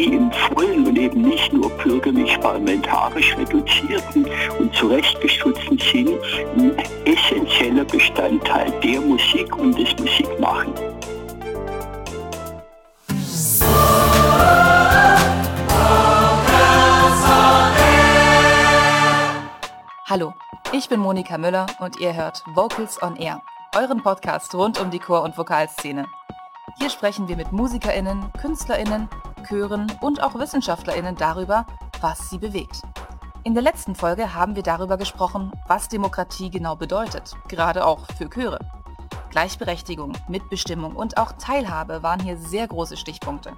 Demokratie im vollen und eben nicht nur bürgerlich-parlamentarisch reduzierten und zurechtgestutzten Sinn ein essentieller Bestandteil der Musik und des Musikmachen. Hallo, ich bin Monika Müller und ihr hört Vocals on Air, euren Podcast rund um die Chor- und Vokalszene. Hier sprechen wir mit MusikerInnen, KünstlerInnen, Chören und auch WissenschaftlerInnen darüber, was sie bewegt. In der letzten Folge haben wir darüber gesprochen, was Demokratie genau bedeutet, gerade auch für Chöre. Gleichberechtigung, Mitbestimmung und auch Teilhabe waren hier sehr große Stichpunkte.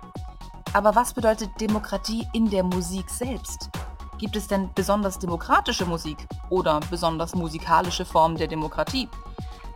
Aber was bedeutet Demokratie in der Musik selbst? Gibt es denn besonders demokratische Musik oder besonders musikalische Formen der Demokratie?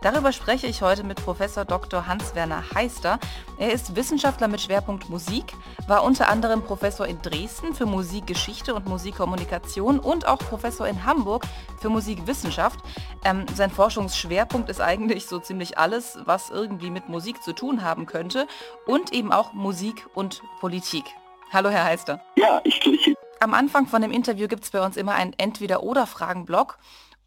Darüber spreche ich heute mit Professor Dr. Hans-Werner Heister. Er ist Wissenschaftler mit Schwerpunkt Musik, war unter anderem Professor in Dresden für Musikgeschichte und Musikkommunikation und auch Professor in Hamburg für Musikwissenschaft. Ähm, sein Forschungsschwerpunkt ist eigentlich so ziemlich alles, was irgendwie mit Musik zu tun haben könnte und eben auch Musik und Politik. Hallo, Herr Heister. Ja, ich grüße am Anfang von dem Interview gibt es bei uns immer einen Entweder-Oder-Fragen-Block.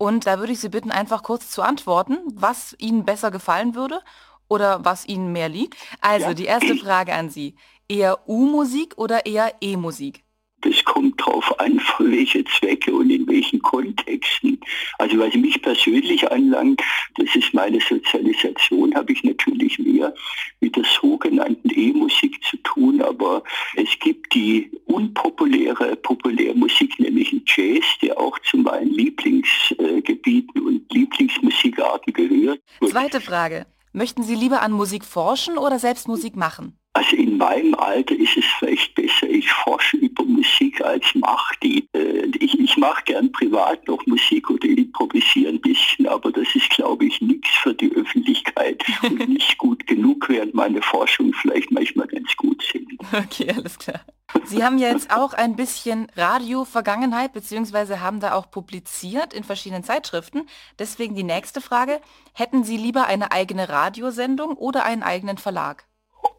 Und da würde ich Sie bitten, einfach kurz zu antworten, was Ihnen besser gefallen würde oder was Ihnen mehr liegt. Also ja. die erste Frage an Sie. Eher U-Musik oder eher E-Musik? Das kommt drauf an, für welche Zwecke und in welchen Kontexten. Also was mich persönlich anlangt, das ist meine Sozialisation, habe ich natürlich mehr mit der sogenannten E-Musik zu tun, aber es gibt die unpopuläre Populärmusik, nämlich Jazz, der auch zu meinen Lieblingsgebieten und Lieblingsmusikarten gehört. Zweite Frage. Möchten Sie lieber an Musik forschen oder selbst Musik machen? Also in meinem Alter ist es vielleicht besser, ich forsche über Musik als mache die. Äh, ich, ich mache gern privat noch Musik oder improvisiere ein bisschen, aber das ist, glaube ich, nichts für die Öffentlichkeit und nicht gut genug, während meine Forschungen vielleicht manchmal ganz gut sind. Okay, alles klar. Sie haben jetzt auch ein bisschen Radio-Vergangenheit, beziehungsweise haben da auch publiziert in verschiedenen Zeitschriften. Deswegen die nächste Frage. Hätten Sie lieber eine eigene Radiosendung oder einen eigenen Verlag?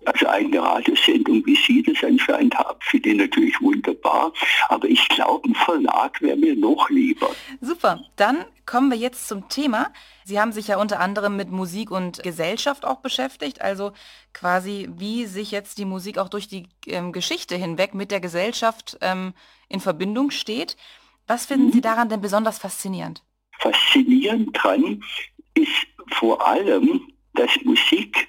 Also eine Radiosendung, wie Sie das anscheinend haben, finde ich natürlich wunderbar. Aber ich glaube, ein Verlag wäre mir noch lieber. Super, dann kommen wir jetzt zum Thema. Sie haben sich ja unter anderem mit Musik und Gesellschaft auch beschäftigt, also quasi wie sich jetzt die Musik auch durch die ähm, Geschichte hinweg mit der Gesellschaft ähm, in Verbindung steht. Was finden mhm. Sie daran denn besonders faszinierend? Faszinierend dran ist vor allem, dass Musik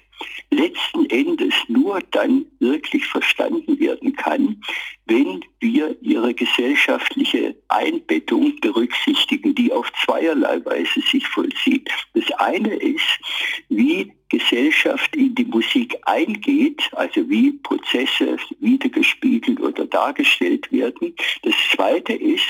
letzten Endes nur dann wirklich verstanden werden kann, wenn wir ihre gesellschaftliche Einbettung berücksichtigen, die auf zweierlei Weise sich vollzieht. Das eine ist, wie Gesellschaft in die Musik eingeht, also wie Prozesse wiedergespiegelt oder dargestellt werden. Das zweite ist,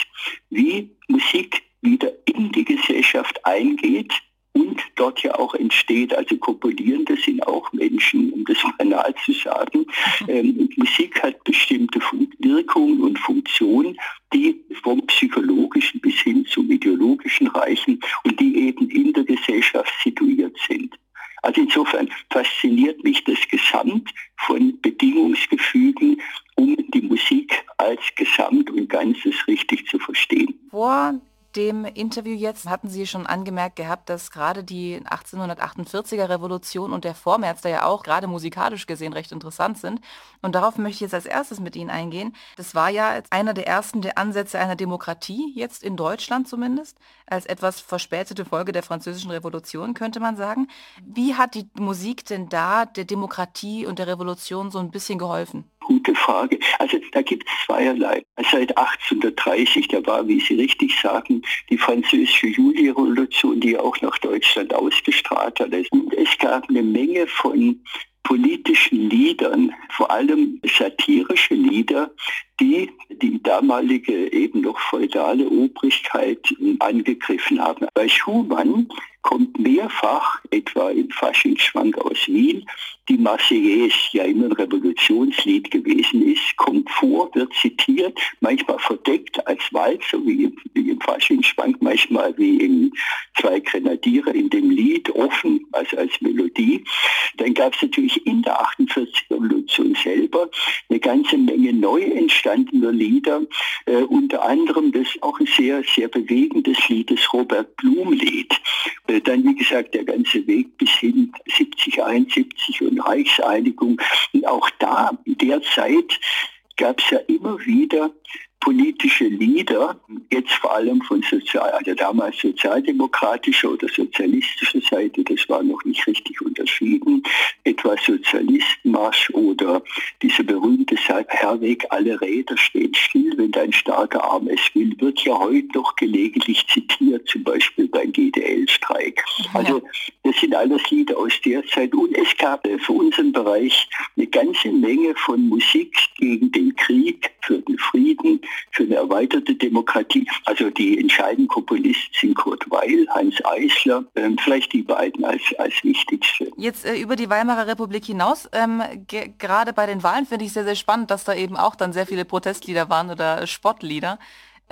wie Musik wieder in die Gesellschaft eingeht, und dort ja auch entsteht. Also Komponieren, sind auch Menschen, um das banal zu sagen. Ähm, Musik hat bestimmte Wirkungen und Funktionen, die vom psychologischen bis hin zum ideologischen reichen und die eben in der Gesellschaft situiert sind. Also insofern fasziniert mich das Gesamt von Bedingungsgefügen, um die Musik als Gesamt und Ganzes richtig zu verstehen. Vor dem Interview jetzt hatten Sie schon angemerkt gehabt, dass gerade die 1848er Revolution und der Vormärz da ja auch gerade musikalisch gesehen recht interessant sind. Und darauf möchte ich jetzt als erstes mit Ihnen eingehen. Das war ja einer der ersten der Ansätze einer Demokratie, jetzt in Deutschland zumindest, als etwas verspätete Folge der französischen Revolution, könnte man sagen. Wie hat die Musik denn da der Demokratie und der Revolution so ein bisschen geholfen? Gute Frage. Also da gibt es zweierlei. Seit 1830, da war, wie Sie richtig sagen, die französische Julirevolution, die auch nach Deutschland ausgestrahlt hat. Und es gab eine Menge von politischen Liedern, vor allem satirische Lieder, die die damalige eben noch feudale Obrigkeit angegriffen haben. Bei Schumann kommt mehrfach, etwa im Faschingsschwank aus Wien, die Marseillaise ja immer ein Revolutionslied gewesen ist, kommt vor, wird zitiert, manchmal verdeckt als Walz, so wie im, wie im Faschingsschwank, manchmal wie in zwei Grenadiere in dem Lied, offen, also als Melodie. Dann gab es natürlich in der 48 Revolution selber eine ganze Menge neu entstandener Lieder, äh, unter anderem das auch ein sehr, sehr bewegendes Lied, das Robert Blum-Lied. Äh, dann, wie gesagt, der ganze Weg bis hin 70, 71 und Reichseinigung. Und auch da, in der Zeit, gab es ja immer wieder politische Lieder, jetzt vor allem von sozial, also damals sozialdemokratischer oder sozialistischer Seite, das war noch nicht richtig unterschieden, etwa Sozialistenmarsch oder diese berühmte Herweg, alle Räder stehen still, wenn dein starker Arm es will, wird ja heute noch gelegentlich zitiert, zum Beispiel beim GDL-Streik. Also das sind alles Lieder aus der Zeit und es gab für unseren Bereich eine ganze Menge von Musik gegen den Krieg, für den Frieden, für eine erweiterte Demokratie. Also die entscheidenden Komponisten sind Kurt Weil, Hans Eisler, ähm, vielleicht die beiden als, als wichtigste. Jetzt äh, über die Weimarer Republik hinaus, ähm, gerade bei den Wahlen finde ich sehr, sehr spannend, dass da eben auch dann sehr viele Protestlieder waren oder Spottlieder.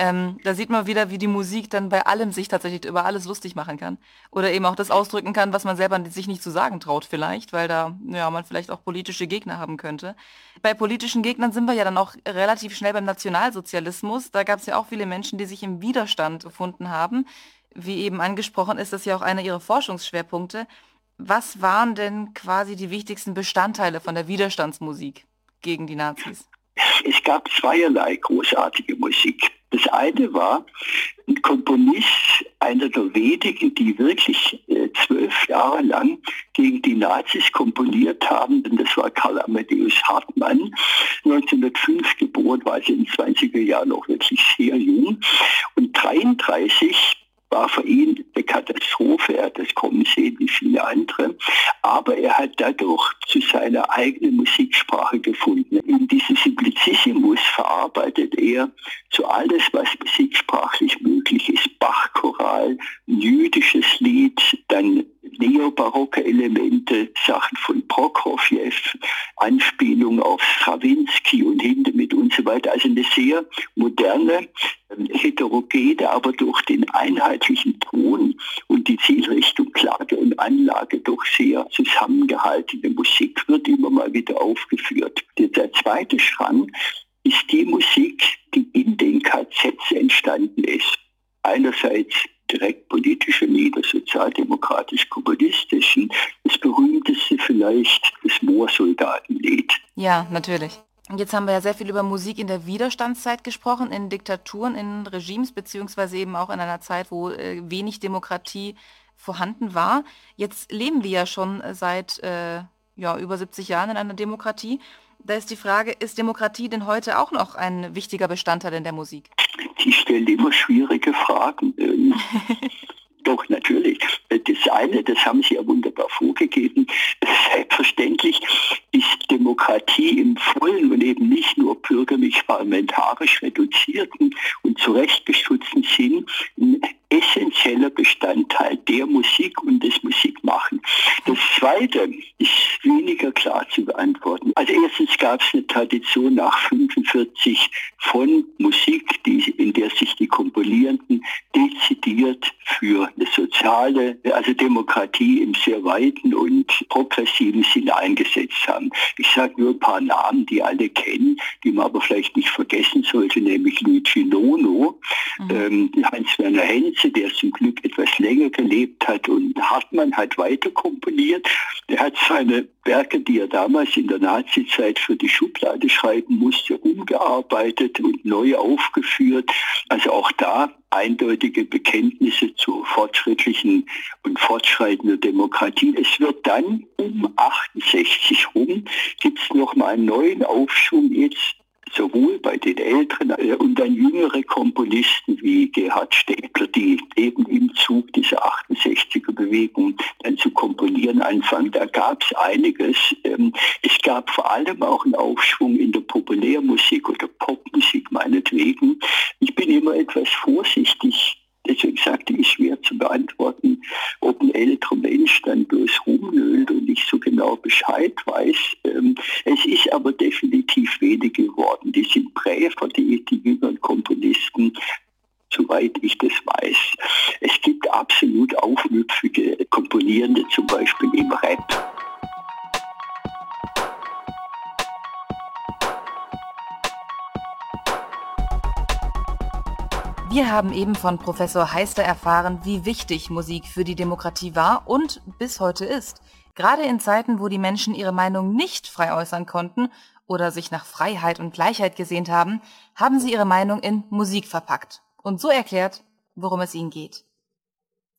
Ähm, da sieht man wieder, wie die Musik dann bei allem sich tatsächlich über alles lustig machen kann. Oder eben auch das ausdrücken kann, was man selber sich nicht zu sagen traut vielleicht, weil da ja, man vielleicht auch politische Gegner haben könnte. Bei politischen Gegnern sind wir ja dann auch relativ schnell beim Nationalsozialismus. Da gab es ja auch viele Menschen, die sich im Widerstand gefunden haben. Wie eben angesprochen, ist das ja auch einer ihrer Forschungsschwerpunkte. Was waren denn quasi die wichtigsten Bestandteile von der Widerstandsmusik gegen die Nazis? Es gab zweierlei großartige Musik. Das eine war ein Komponist, einer der wenigen, die wirklich äh, zwölf Jahre lang gegen die Nazis komponiert haben, denn das war Karl Amadeus Hartmann, 1905 geboren, war also in den 20er Jahren noch wirklich sehr jung. Und 33 war für ihn eine Katastrophe. Er hat das kommen sehen wie viele andere. Aber er hat dadurch zu seiner eigenen Musiksprache gefunden. In diesem Simplicissimus verarbeitet er so alles, was musiksprachlich möglich ist. Bachchoral, jüdisches Lied, dann neobarocke Elemente, Sachen von Prokofjew, Anspielungen auf Stravinsky und Hindemith und so weiter. Also eine sehr moderne, ähm, heterogene, aber durch den einheitlichen Ton und die Zielrichtung Klage und Anlage doch sehr zusammengehaltene Musik wird immer mal wieder aufgeführt. Der zweite Schrank ist die Musik, die in den KZs entstanden ist. Einerseits direkt politische Lieder, sozialdemokratisch-kommunistischen. Das berühmteste vielleicht das Moorsoldatenlied. Ja, natürlich. Und jetzt haben wir ja sehr viel über Musik in der Widerstandszeit gesprochen, in Diktaturen, in Regimes, beziehungsweise eben auch in einer Zeit, wo äh, wenig Demokratie vorhanden war. Jetzt leben wir ja schon seit äh, ja, über 70 Jahren in einer Demokratie. Da ist die Frage, ist Demokratie denn heute auch noch ein wichtiger Bestandteil in der Musik? Die stellen immer schwierige Fragen. Ähm, doch, natürlich. Das eine, das haben Sie ja wunderbar vorgegeben. Selbstverständlich ist Demokratie im vollen und eben nicht nur bürgerlich-parlamentarisch reduzierten und zurechtgestutzten Sinn essentieller Bestandteil der Musik und des Musikmachen. Das Zweite ist weniger klar zu beantworten. Also erstens gab es eine Tradition nach 45 von Musik, die, in der sich die Komponierenden dezidiert für eine soziale, also Demokratie im sehr weiten und progressiven Sinne eingesetzt haben. Ich sage nur ein paar Namen, die alle kennen, die man aber vielleicht nicht vergessen sollte, nämlich Luigi Nono, mhm. ähm, Hans-Werner Henze, der zum Glück etwas länger gelebt hat und Hartmann hat weiter komponiert. Er hat seine Werke, die er damals in der Nazizeit für die Schublade schreiben musste, umgearbeitet und neu aufgeführt. Also auch da eindeutige Bekenntnisse zur fortschrittlichen und fortschreitenden Demokratie. Es wird dann um 68 rum, gibt es nochmal einen neuen Aufschwung jetzt sowohl bei den älteren äh, und dann jüngere Komponisten wie Gerhard Stäbler, die eben im Zug dieser 68er Bewegung dann zu komponieren anfangen. Da gab es einiges. Ähm, es gab vor allem auch einen Aufschwung in der Populärmusik oder Popmusik meinetwegen. Ich bin immer etwas vorsichtig Deswegen sagte ich, schwer zu beantworten, ob ein älterer Mensch dann bloß rumnölt und nicht so genau Bescheid weiß. Ähm, es ist aber definitiv weniger geworden. Die sind Präfer, die, die jüngeren Komponisten, soweit ich das weiß. Es gibt absolut aufmüpfige Komponierende, zum Beispiel im Rap. Wir haben eben von Professor Heister erfahren, wie wichtig Musik für die Demokratie war und bis heute ist. Gerade in Zeiten, wo die Menschen ihre Meinung nicht frei äußern konnten oder sich nach Freiheit und Gleichheit gesehnt haben, haben sie ihre Meinung in Musik verpackt und so erklärt, worum es ihnen geht.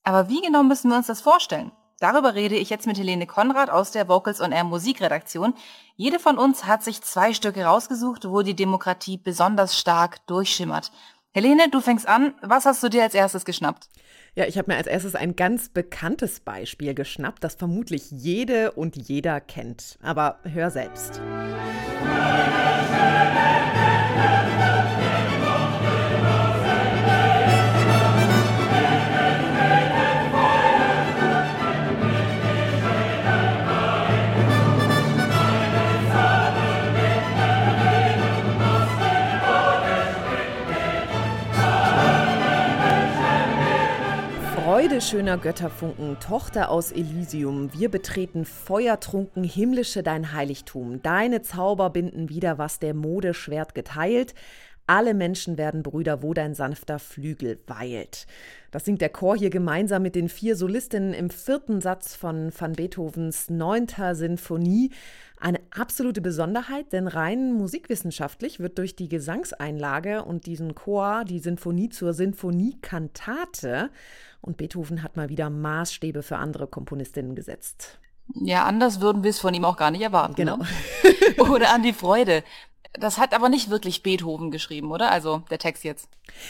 Aber wie genau müssen wir uns das vorstellen? Darüber rede ich jetzt mit Helene Konrad aus der Vocals on Air Musikredaktion. Jede von uns hat sich zwei Stücke rausgesucht, wo die Demokratie besonders stark durchschimmert. Helene, du fängst an. Was hast du dir als erstes geschnappt? Ja, ich habe mir als erstes ein ganz bekanntes Beispiel geschnappt, das vermutlich jede und jeder kennt. Aber hör selbst. Freude schöner Götterfunken, Tochter aus Elysium, wir betreten feuertrunken himmlische dein Heiligtum. Deine Zauber binden wieder, was der Mode Schwert geteilt. Alle Menschen werden Brüder, wo dein sanfter Flügel weilt. Das singt der Chor hier gemeinsam mit den vier Solistinnen im vierten Satz von van Beethovens neunter Sinfonie. Eine absolute Besonderheit, denn rein musikwissenschaftlich wird durch die Gesangseinlage und diesen Chor die Sinfonie zur Sinfoniekantate und Beethoven hat mal wieder Maßstäbe für andere Komponistinnen gesetzt. Ja, anders würden wir es von ihm auch gar nicht erwarten. Genau. Ne? oder an die Freude. Das hat aber nicht wirklich Beethoven geschrieben, oder? Also der Text jetzt.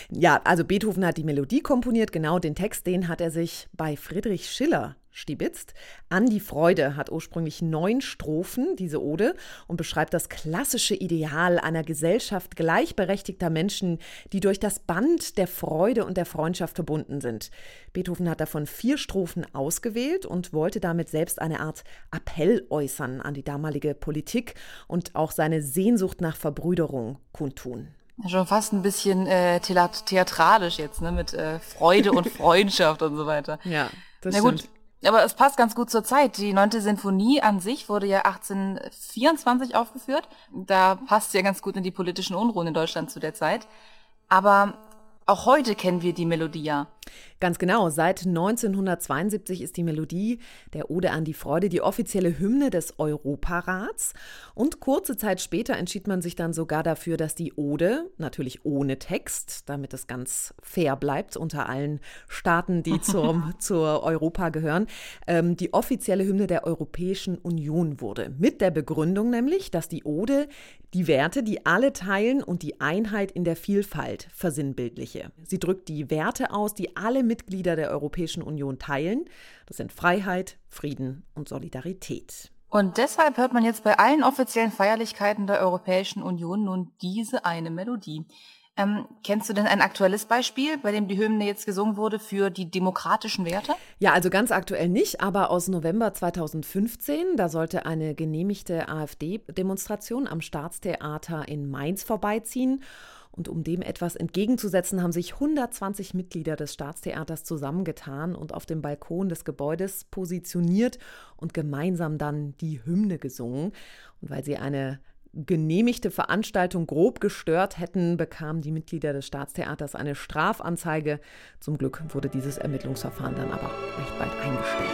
Ja, also Beethoven hat die Melodie komponiert, genau den Text, den hat er sich bei Friedrich Schiller stibitzt. An die Freude hat ursprünglich neun Strophen, diese Ode, und beschreibt das klassische Ideal einer Gesellschaft gleichberechtigter Menschen, die durch das Band der Freude und der Freundschaft verbunden sind. Beethoven hat davon vier Strophen ausgewählt und wollte damit selbst eine Art Appell äußern an die damalige Politik und auch seine Sehnsucht nach Verbrüderung kundtun. Schon fast ein bisschen äh, theatralisch jetzt, ne? Mit äh, Freude und Freundschaft und so weiter. Ja, das Na gut, stimmt. Aber es passt ganz gut zur Zeit. Die neunte Sinfonie an sich wurde ja 1824 aufgeführt. Da passt sie ja ganz gut in die politischen Unruhen in Deutschland zu der Zeit. Aber auch heute kennen wir die Melodie ja. Ganz genau. Seit 1972 ist die Melodie der Ode an die Freude die offizielle Hymne des Europarats. Und kurze Zeit später entschied man sich dann sogar dafür, dass die Ode, natürlich ohne Text, damit es ganz fair bleibt unter allen Staaten, die zum, zur Europa gehören, ähm, die offizielle Hymne der Europäischen Union wurde. Mit der Begründung nämlich, dass die Ode die Werte, die alle teilen und die Einheit in der Vielfalt versinnbildliche. Sie drückt die Werte aus, die alle Mitglieder der Europäischen Union teilen. Das sind Freiheit, Frieden und Solidarität. Und deshalb hört man jetzt bei allen offiziellen Feierlichkeiten der Europäischen Union nun diese eine Melodie. Ähm, kennst du denn ein aktuelles Beispiel, bei dem die Hymne jetzt gesungen wurde für die demokratischen Werte? Ja, also ganz aktuell nicht, aber aus November 2015, da sollte eine genehmigte AfD-Demonstration am Staatstheater in Mainz vorbeiziehen. Und um dem etwas entgegenzusetzen, haben sich 120 Mitglieder des Staatstheaters zusammengetan und auf dem Balkon des Gebäudes positioniert und gemeinsam dann die Hymne gesungen. Und weil sie eine genehmigte Veranstaltung grob gestört hätten, bekamen die Mitglieder des Staatstheaters eine Strafanzeige. Zum Glück wurde dieses Ermittlungsverfahren dann aber recht bald eingestellt.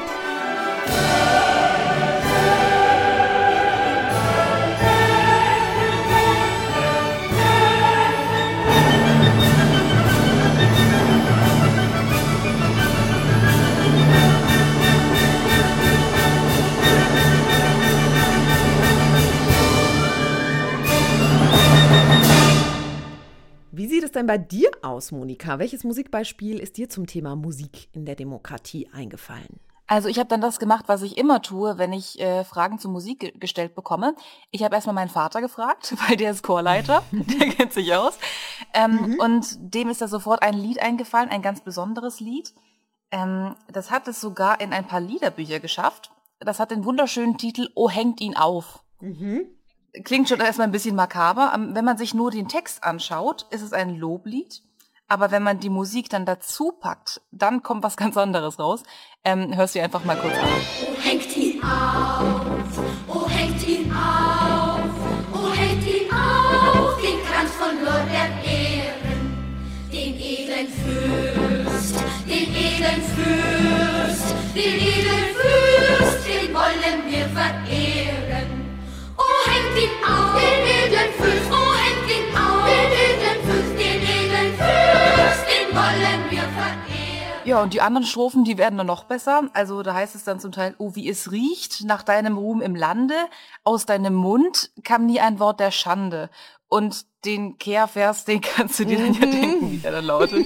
Denn bei dir aus, Monika? Welches Musikbeispiel ist dir zum Thema Musik in der Demokratie eingefallen? Also ich habe dann das gemacht, was ich immer tue, wenn ich äh, Fragen zur Musik ge gestellt bekomme. Ich habe erstmal meinen Vater gefragt, weil der ist Chorleiter, der kennt sich aus. Ähm, mhm. Und dem ist da sofort ein Lied eingefallen, ein ganz besonderes Lied. Ähm, das hat es sogar in ein paar Liederbücher geschafft. Das hat den wunderschönen Titel Oh hängt ihn auf. Mhm. Klingt schon erstmal ein bisschen makaber. Ähm, wenn man sich nur den Text anschaut, ist es ein Loblied. Aber wenn man die Musik dann dazu packt, dann kommt was ganz anderes raus. Ähm, hörst du einfach mal kurz an. Oh, hängt ihn auf, oh, hängt ihn auf, oh, hängt ihn auf, den Kranz von Lord der Ehren, den edlen Fürst, den edlen Fürst, den edlen Ja, und die anderen Strophen, die werden dann noch besser. Also da heißt es dann zum Teil, oh, wie es riecht nach deinem Ruhm im Lande, aus deinem Mund kam nie ein Wort der Schande. Und den Kehrvers, den kannst du dir dann ja mhm. denken, wie der dann lautet.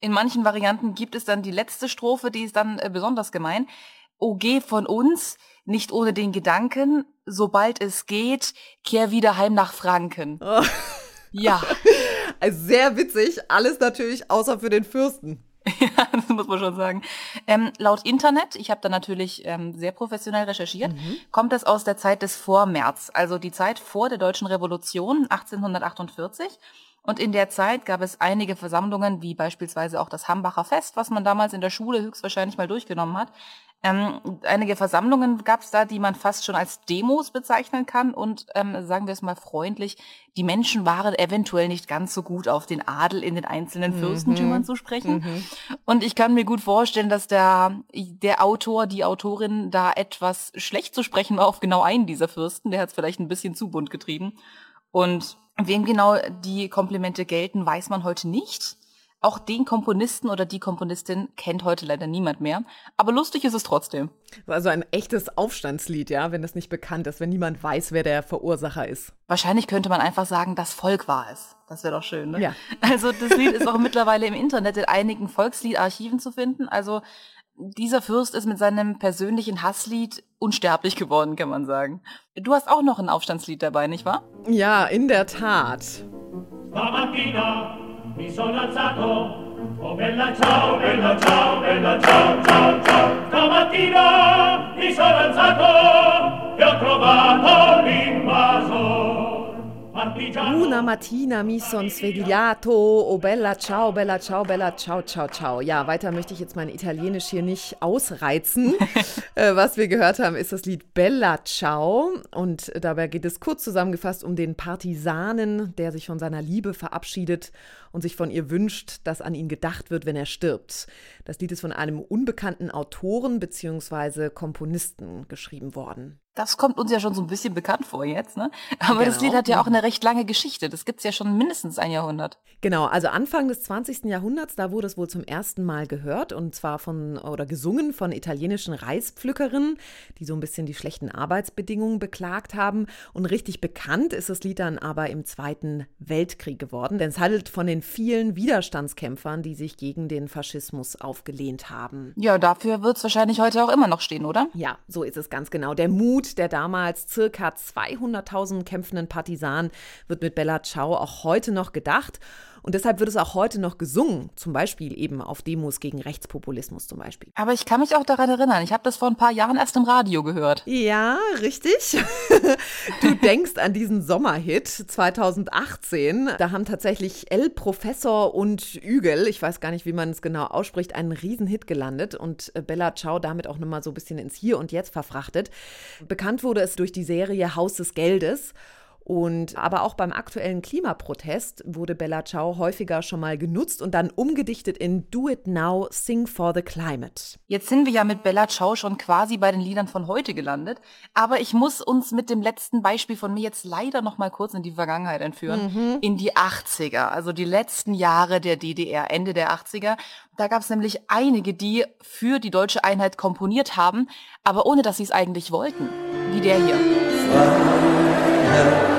In manchen Varianten gibt es dann die letzte Strophe, die ist dann äh, besonders gemein. O geh von uns, nicht ohne den Gedanken, sobald es geht, kehr wieder heim nach Franken. Oh. Ja. Also sehr witzig, alles natürlich außer für den Fürsten. Ja, das muss man schon sagen. Ähm, laut Internet, ich habe da natürlich ähm, sehr professionell recherchiert, mhm. kommt das aus der Zeit des Vormärz, also die Zeit vor der Deutschen Revolution 1848. Und in der Zeit gab es einige Versammlungen, wie beispielsweise auch das Hambacher Fest, was man damals in der Schule höchstwahrscheinlich mal durchgenommen hat. Ähm, einige Versammlungen gab es da, die man fast schon als Demos bezeichnen kann. Und ähm, sagen wir es mal freundlich, die Menschen waren eventuell nicht ganz so gut auf den Adel in den einzelnen mhm. Fürstentümern zu sprechen. Mhm. Und ich kann mir gut vorstellen, dass der, der Autor, die Autorin da etwas schlecht zu sprechen war auf genau einen dieser Fürsten. Der hat es vielleicht ein bisschen zu bunt getrieben. Und wem genau die Komplimente gelten, weiß man heute nicht. Auch den Komponisten oder die Komponistin kennt heute leider niemand mehr. Aber lustig ist es trotzdem. Also ein echtes Aufstandslied, ja, wenn das nicht bekannt ist, wenn niemand weiß, wer der Verursacher ist. Wahrscheinlich könnte man einfach sagen, das Volk war es. Das wäre doch schön, ne? Ja. Also das Lied ist auch mittlerweile im Internet in einigen Volksliedarchiven zu finden. Also dieser Fürst ist mit seinem persönlichen Hasslied unsterblich geworden, kann man sagen. Du hast auch noch ein Aufstandslied dabei, nicht wahr? Ja, in der Tat. Stamattina mi sono alzato Oh bella ciao, bella ciao, bella ciao, ciao, ciao Stamattina mi sono alzato e ho trovato Una mattina mi son svegliato, oh bella ciao, bella ciao, bella ciao, ciao, ciao. Ja, weiter möchte ich jetzt mein Italienisch hier nicht ausreizen. äh, was wir gehört haben, ist das Lied Bella Ciao. Und dabei geht es kurz zusammengefasst um den Partisanen, der sich von seiner Liebe verabschiedet und sich von ihr wünscht, dass an ihn gedacht wird, wenn er stirbt. Das Lied ist von einem unbekannten Autoren bzw. Komponisten geschrieben worden. Das kommt uns ja schon so ein bisschen bekannt vor jetzt, ne? Aber genau. das Lied hat ja auch eine recht lange Geschichte. Das gibt es ja schon mindestens ein Jahrhundert. Genau, also Anfang des 20. Jahrhunderts, da wurde es wohl zum ersten Mal gehört und zwar von oder gesungen von italienischen Reispflückerinnen, die so ein bisschen die schlechten Arbeitsbedingungen beklagt haben. Und richtig bekannt ist das Lied dann aber im Zweiten Weltkrieg geworden, denn es handelt von den vielen Widerstandskämpfern, die sich gegen den Faschismus aufgelehnt haben. Ja, dafür wird es wahrscheinlich heute auch immer noch stehen, oder? Ja, so ist es ganz genau. Der Mut der damals circa 200.000 kämpfenden Partisanen wird mit Bella Ciao auch heute noch gedacht. Und deshalb wird es auch heute noch gesungen, zum Beispiel eben auf Demos gegen Rechtspopulismus zum Beispiel. Aber ich kann mich auch daran erinnern, ich habe das vor ein paar Jahren erst im Radio gehört. Ja, richtig. du denkst an diesen Sommerhit 2018. Da haben tatsächlich El Professor und Ügel, ich weiß gar nicht, wie man es genau ausspricht, einen Riesenhit gelandet und Bella Ciao damit auch nochmal so ein bisschen ins Hier und Jetzt verfrachtet. Bekannt wurde es durch die Serie Haus des Geldes. Und aber auch beim aktuellen Klimaprotest wurde Bella Ciao häufiger schon mal genutzt und dann umgedichtet in Do It Now, Sing for the Climate. Jetzt sind wir ja mit Bella Ciao schon quasi bei den Liedern von heute gelandet, aber ich muss uns mit dem letzten Beispiel von mir jetzt leider noch mal kurz in die Vergangenheit entführen, mhm. in die 80er, also die letzten Jahre der DDR, Ende der 80er. Da gab es nämlich einige, die für die deutsche Einheit komponiert haben, aber ohne dass sie es eigentlich wollten, wie der hier. Freiheit.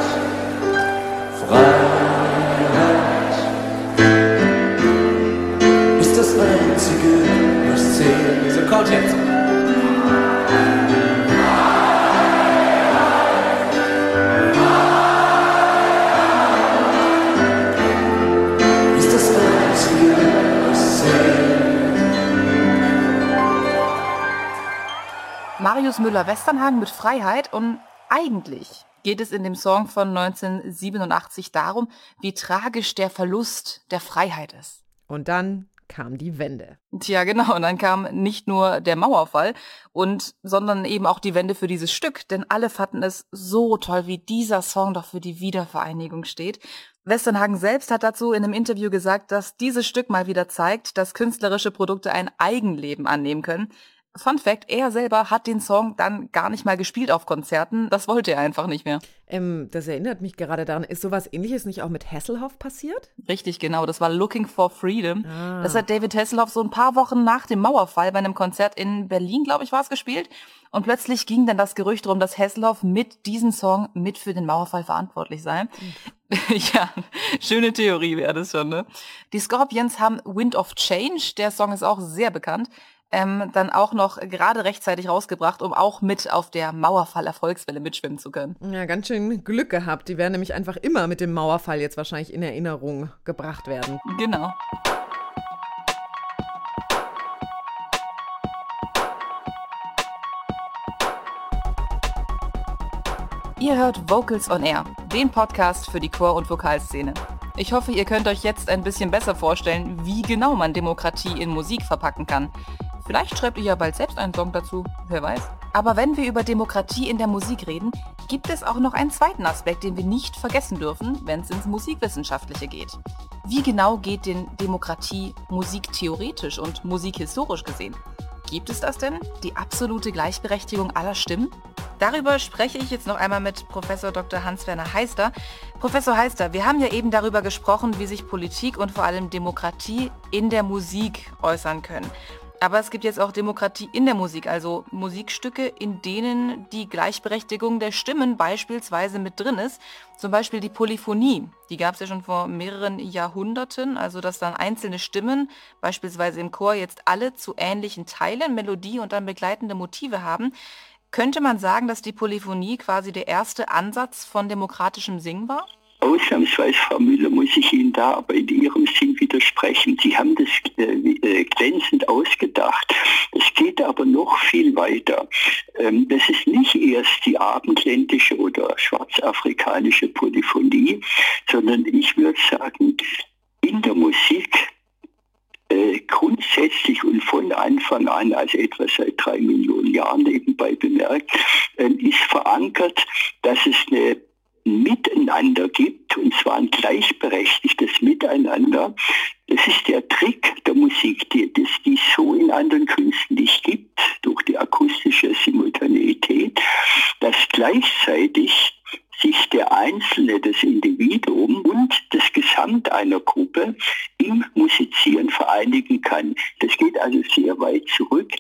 Müller-Westernhagen mit Freiheit und eigentlich geht es in dem Song von 1987 darum, wie tragisch der Verlust der Freiheit ist. Und dann kam die Wende. Tja, genau. Und dann kam nicht nur der Mauerfall und, sondern eben auch die Wende für dieses Stück. Denn alle fanden es so toll, wie dieser Song doch für die Wiedervereinigung steht. Westernhagen selbst hat dazu in einem Interview gesagt, dass dieses Stück mal wieder zeigt, dass künstlerische Produkte ein Eigenleben annehmen können. Fun Fact, er selber hat den Song dann gar nicht mal gespielt auf Konzerten. Das wollte er einfach nicht mehr. Ähm, das erinnert mich gerade daran. Ist sowas ähnliches nicht auch mit Hasselhoff passiert? Richtig, genau. Das war Looking for Freedom. Ah. Das hat David Hasselhoff so ein paar Wochen nach dem Mauerfall bei einem Konzert in Berlin, glaube ich, war es gespielt. Und plötzlich ging dann das Gerücht darum, dass Hasselhoff mit diesem Song mit für den Mauerfall verantwortlich sei. Mhm. ja, schöne Theorie wäre das schon, ne? Die Scorpions haben Wind of Change. Der Song ist auch sehr bekannt ähm, dann auch noch gerade rechtzeitig rausgebracht, um auch mit auf der Mauerfall-Erfolgswelle mitschwimmen zu können. Ja, ganz schön Glück gehabt. Die werden nämlich einfach immer mit dem Mauerfall jetzt wahrscheinlich in Erinnerung gebracht werden. Genau. Ihr hört Vocals on Air, den Podcast für die Chor- und Vokalszene. Ich hoffe, ihr könnt euch jetzt ein bisschen besser vorstellen, wie genau man Demokratie in Musik verpacken kann. Vielleicht schreibt ihr ja bald selbst einen Song dazu, wer weiß. Aber wenn wir über Demokratie in der Musik reden, gibt es auch noch einen zweiten Aspekt, den wir nicht vergessen dürfen, wenn es ins Musikwissenschaftliche geht. Wie genau geht denn Demokratie musiktheoretisch und musikhistorisch gesehen? Gibt es das denn? Die absolute Gleichberechtigung aller Stimmen? Darüber spreche ich jetzt noch einmal mit Professor Dr. Hans-Werner Heister. Professor Heister, wir haben ja eben darüber gesprochen, wie sich Politik und vor allem Demokratie in der Musik äußern können. Aber es gibt jetzt auch Demokratie in der Musik, also Musikstücke, in denen die Gleichberechtigung der Stimmen beispielsweise mit drin ist. Zum Beispiel die Polyphonie, die gab es ja schon vor mehreren Jahrhunderten, also dass dann einzelne Stimmen, beispielsweise im Chor, jetzt alle zu ähnlichen Teilen, Melodie und dann begleitende Motive haben. Könnte man sagen, dass die Polyphonie quasi der erste Ansatz von demokratischem Singen war? Ausnahmsweise, Frau Müller, muss ich Ihnen da aber in Ihrem Sinn widersprechen. Sie haben das äh, äh, glänzend ausgedacht. Es geht aber noch viel weiter. Ähm, das ist nicht erst die abendländische oder schwarzafrikanische Polyphonie, sondern ich würde sagen, in der Musik äh, grundsätzlich und von Anfang an, also etwa seit drei Millionen Jahren nebenbei bemerkt, äh, ist verankert, dass es eine Miteinander gibt, und zwar ein gleichberechtigtes Miteinander. Das ist der Trick der Musik, die, das, die es so in anderen Künsten nicht gibt, durch die akustische Simultaneität, dass gleichzeitig sich der Einzelne, das Individuum und das Gesamt einer Gruppe im Musizieren vereinigen kann. Das geht also sehr weit zurück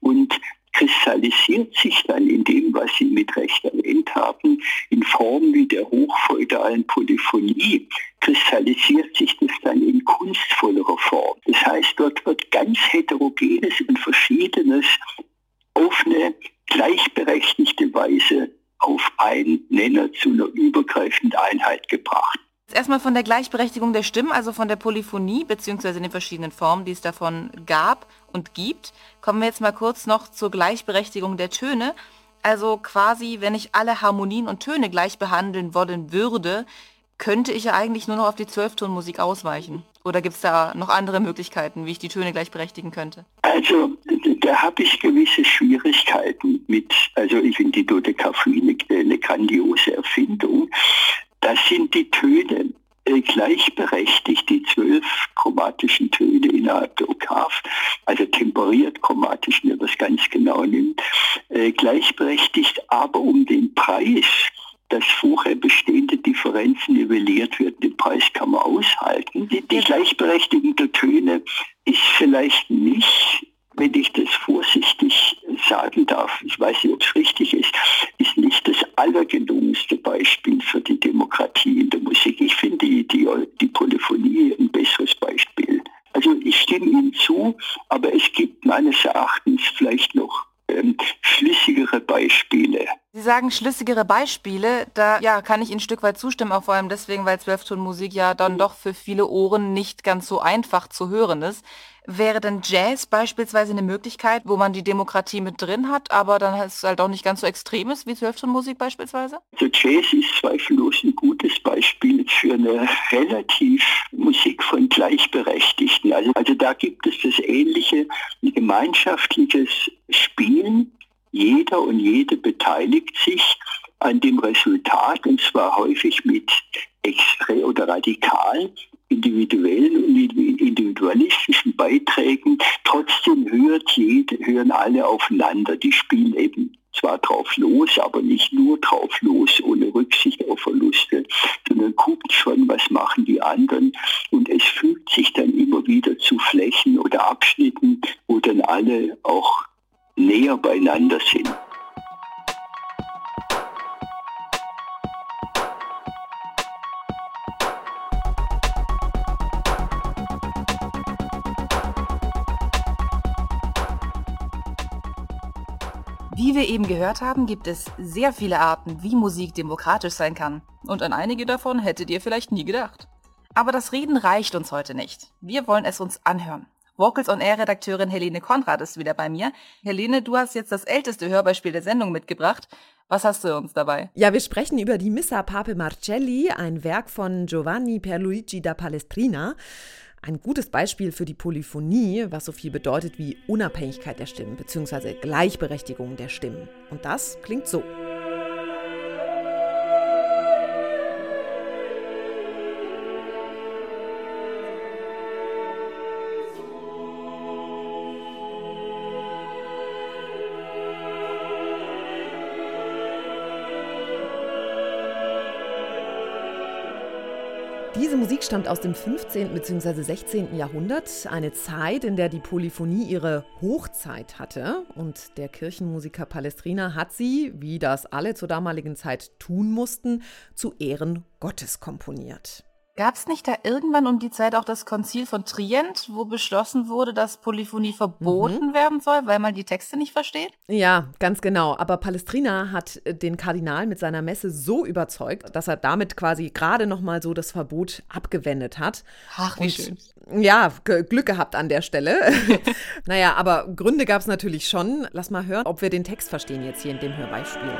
und kristallisiert sich dann in dem, was Sie mit Recht erwähnt haben, in Form wie der hochfeudalen Polyphonie, kristallisiert sich das dann in kunstvollerer Form. Das heißt, dort wird ganz heterogenes und verschiedenes auf eine gleichberechtigte Weise auf einen Nenner zu einer übergreifenden Einheit gebracht. Erstmal von der Gleichberechtigung der Stimmen, also von der Polyphonie, beziehungsweise den verschiedenen Formen, die es davon gab und gibt, kommen wir jetzt mal kurz noch zur Gleichberechtigung der Töne. Also quasi, wenn ich alle Harmonien und Töne gleich behandeln wollen würde, könnte ich ja eigentlich nur noch auf die Zwölftonmusik ausweichen. Oder gibt es da noch andere Möglichkeiten, wie ich die Töne gleich berechtigen könnte? Also da habe ich gewisse Schwierigkeiten mit. Also ich finde die Dodekaphonie eine, eine grandiose Erfindung. Das sind die Töne gleichberechtigt, die zwölf chromatischen Töne innerhalb der Oktav, also temperiert chromatisch, wenn man das ganz genau nimmt, äh, gleichberechtigt, aber um den Preis, dass vorher bestehende Differenzen nivelliert wird, den Preis kann man aushalten. Die, die Gleichberechtigung der Töne ist vielleicht nicht wenn ich das vorsichtig sagen darf, ich weiß nicht, ob es richtig ist, ist nicht das allergelungenste Beispiel für die Demokratie in der Musik. Ich finde die, die, die Polyphonie ein besseres Beispiel. Also ich stimme Ihnen zu, aber es gibt meines Erachtens vielleicht noch ähm, flüssigere Beispiele. Sie sagen schlüssigere Beispiele, da ja, kann ich Ihnen ein Stück weit zustimmen, auch vor allem deswegen, weil Zwölftonmusik ja dann doch für viele Ohren nicht ganz so einfach zu hören ist. Wäre denn Jazz beispielsweise eine Möglichkeit, wo man die Demokratie mit drin hat, aber dann es halt auch nicht ganz so extrem ist wie Zwölftonmusik beispielsweise? Also Jazz ist zweifellos ein gutes Beispiel für eine relativ Musik von Gleichberechtigten. Also, also da gibt es das ähnliche gemeinschaftliches Spielen. Jeder und jede beteiligt sich an dem Resultat und zwar häufig mit extrem oder radikal individuellen und individualistischen Beiträgen. Trotzdem hört jede, hören alle aufeinander. Die spielen eben zwar drauf los, aber nicht nur drauf los, ohne Rücksicht auf Verluste, sondern guckt schon, was machen die anderen. Und es fügt sich dann immer wieder zu Flächen oder Abschnitten, wo dann alle auch näher beieinander sind. Wie wir eben gehört haben, gibt es sehr viele Arten, wie Musik demokratisch sein kann. Und an einige davon hättet ihr vielleicht nie gedacht. Aber das Reden reicht uns heute nicht. Wir wollen es uns anhören. Vocals on Air Redakteurin Helene Konrad ist wieder bei mir. Helene, du hast jetzt das älteste Hörbeispiel der Sendung mitgebracht. Was hast du uns dabei? Ja, wir sprechen über die Missa Pape Marcelli, ein Werk von Giovanni Pierluigi da Palestrina. Ein gutes Beispiel für die Polyphonie, was so viel bedeutet wie Unabhängigkeit der Stimmen bzw. Gleichberechtigung der Stimmen. Und das klingt so. Diese Musik stammt aus dem 15. bzw. 16. Jahrhundert, eine Zeit, in der die Polyphonie ihre Hochzeit hatte. Und der Kirchenmusiker Palestrina hat sie, wie das alle zur damaligen Zeit tun mussten, zu Ehren Gottes komponiert. Gab es nicht da irgendwann um die Zeit auch das Konzil von Trient, wo beschlossen wurde, dass Polyphonie verboten mhm. werden soll, weil man die Texte nicht versteht? Ja, ganz genau. Aber Palestrina hat äh, den Kardinal mit seiner Messe so überzeugt, dass er damit quasi gerade noch mal so das Verbot abgewendet hat. Ach, wie Und, schön. Ja, Glück gehabt an der Stelle. naja, aber Gründe gab es natürlich schon. Lass mal hören, ob wir den Text verstehen jetzt hier in dem Hörbeispiel.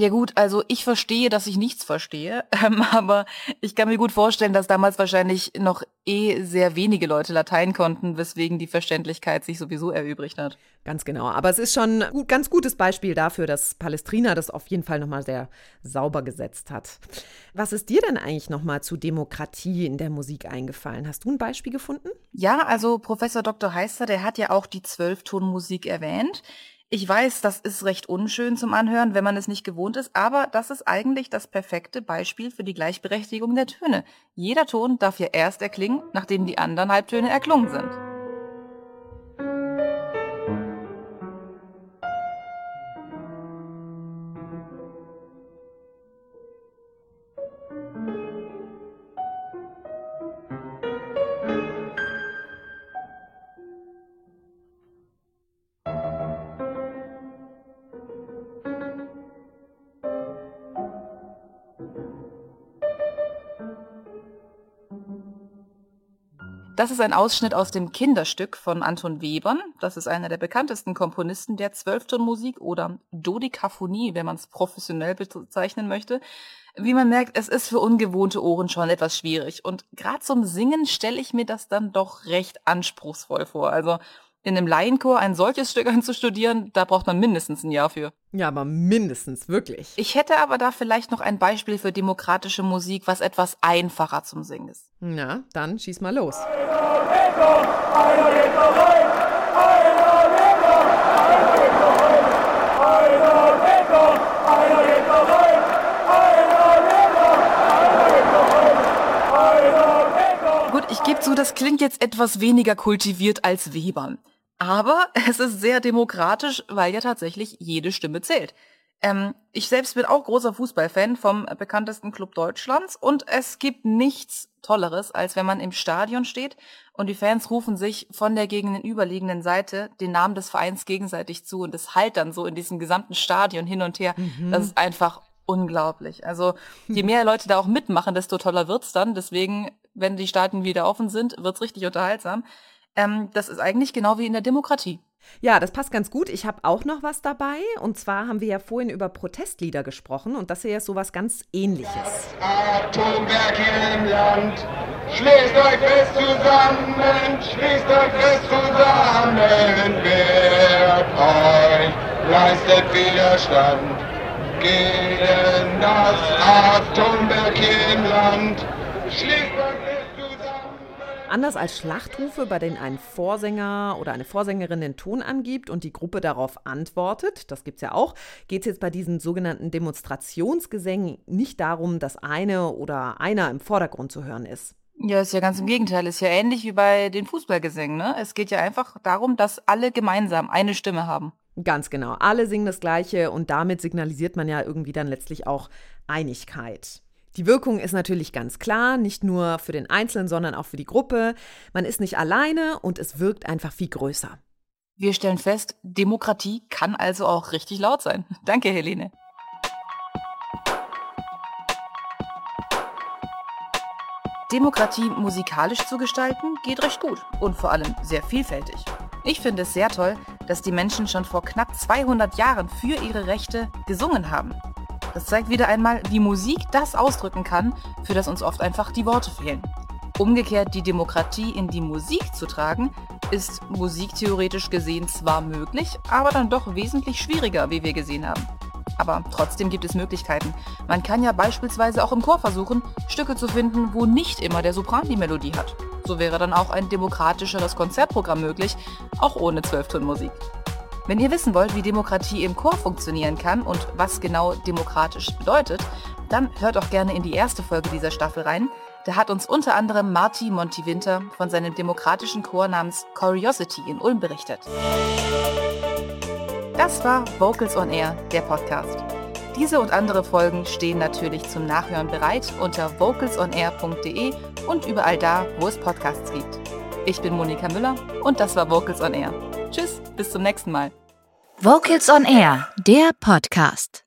Ja gut, also ich verstehe, dass ich nichts verstehe, ähm, aber ich kann mir gut vorstellen, dass damals wahrscheinlich noch eh sehr wenige Leute Latein konnten, weswegen die Verständlichkeit sich sowieso erübrigt hat. Ganz genau, aber es ist schon ein ganz gutes Beispiel dafür, dass Palestrina das auf jeden Fall nochmal sehr sauber gesetzt hat. Was ist dir denn eigentlich nochmal zu Demokratie in der Musik eingefallen? Hast du ein Beispiel gefunden? Ja, also Professor Dr. Heister, der hat ja auch die Zwölftonmusik erwähnt. Ich weiß, das ist recht unschön zum Anhören, wenn man es nicht gewohnt ist, aber das ist eigentlich das perfekte Beispiel für die Gleichberechtigung der Töne. Jeder Ton darf ja erst erklingen, nachdem die anderen Halbtöne erklungen sind. Das ist ein Ausschnitt aus dem Kinderstück von Anton Webern. Das ist einer der bekanntesten Komponisten der Zwölftonmusik oder Dodekaphonie, wenn man es professionell bezeichnen möchte. Wie man merkt, es ist für ungewohnte Ohren schon etwas schwierig. Und gerade zum Singen stelle ich mir das dann doch recht anspruchsvoll vor. Also in einem Laienchor ein solches Stück anzustudieren, da braucht man mindestens ein Jahr für. Ja, aber mindestens, wirklich. Ich hätte aber da vielleicht noch ein Beispiel für demokratische Musik, was etwas einfacher zum Singen ist. Na, dann schieß mal los. Einer ich gebe zu, das klingt jetzt etwas weniger kultiviert als Webern. Aber es ist sehr demokratisch, weil ja tatsächlich jede Stimme zählt. Ähm, ich selbst bin auch großer Fußballfan vom bekanntesten Club Deutschlands und es gibt nichts Tolleres, als wenn man im Stadion steht und die Fans rufen sich von der gegenüberliegenden Seite den Namen des Vereins gegenseitig zu und es halt dann so in diesem gesamten Stadion hin und her. Mhm. Das ist einfach unglaublich. Also je mehr Leute da auch mitmachen, desto toller wird's dann. Deswegen, wenn die Staaten wieder offen sind, wird's richtig unterhaltsam. Ähm, das ist eigentlich genau wie in der Demokratie. Ja, das passt ganz gut. Ich habe auch noch was dabei. Und zwar haben wir ja vorhin über Protestlieder gesprochen und das hier ist sowas ganz ähnliches. Atomwerk hier im Land, schließt euch fest zusammen, schließt euch fest zusammen, wehrt euch, leistet Widerstand gegen das Atomwerk hier im Land. Schließt euch fest Anders als Schlachtrufe, bei denen ein Vorsänger oder eine Vorsängerin den Ton angibt und die Gruppe darauf antwortet, das gibt es ja auch, geht es jetzt bei diesen sogenannten Demonstrationsgesängen nicht darum, dass eine oder einer im Vordergrund zu hören ist. Ja, ist ja ganz im Gegenteil. Ist ja ähnlich wie bei den Fußballgesängen. Ne? Es geht ja einfach darum, dass alle gemeinsam eine Stimme haben. Ganz genau. Alle singen das Gleiche und damit signalisiert man ja irgendwie dann letztlich auch Einigkeit. Die Wirkung ist natürlich ganz klar, nicht nur für den Einzelnen, sondern auch für die Gruppe. Man ist nicht alleine und es wirkt einfach viel größer. Wir stellen fest, Demokratie kann also auch richtig laut sein. Danke, Helene. Demokratie musikalisch zu gestalten geht recht gut und vor allem sehr vielfältig. Ich finde es sehr toll, dass die Menschen schon vor knapp 200 Jahren für ihre Rechte gesungen haben. Das zeigt wieder einmal, wie Musik das ausdrücken kann, für das uns oft einfach die Worte fehlen. Umgekehrt die Demokratie in die Musik zu tragen, ist musiktheoretisch gesehen zwar möglich, aber dann doch wesentlich schwieriger, wie wir gesehen haben. Aber trotzdem gibt es Möglichkeiten. Man kann ja beispielsweise auch im Chor versuchen, Stücke zu finden, wo nicht immer der Sopran die Melodie hat. So wäre dann auch ein demokratischeres Konzertprogramm möglich, auch ohne Zwölftonmusik. Wenn ihr wissen wollt, wie Demokratie im Chor funktionieren kann und was genau demokratisch bedeutet, dann hört auch gerne in die erste Folge dieser Staffel rein. Da hat uns unter anderem Marty Monti-Winter von seinem demokratischen Chor namens Curiosity in Ulm berichtet. Das war Vocals on Air, der Podcast. Diese und andere Folgen stehen natürlich zum Nachhören bereit unter vocalsonair.de und überall da, wo es Podcasts gibt. Ich bin Monika Müller und das war Vocals on Air. Tschüss, bis zum nächsten Mal. Vocals on Air, der Podcast.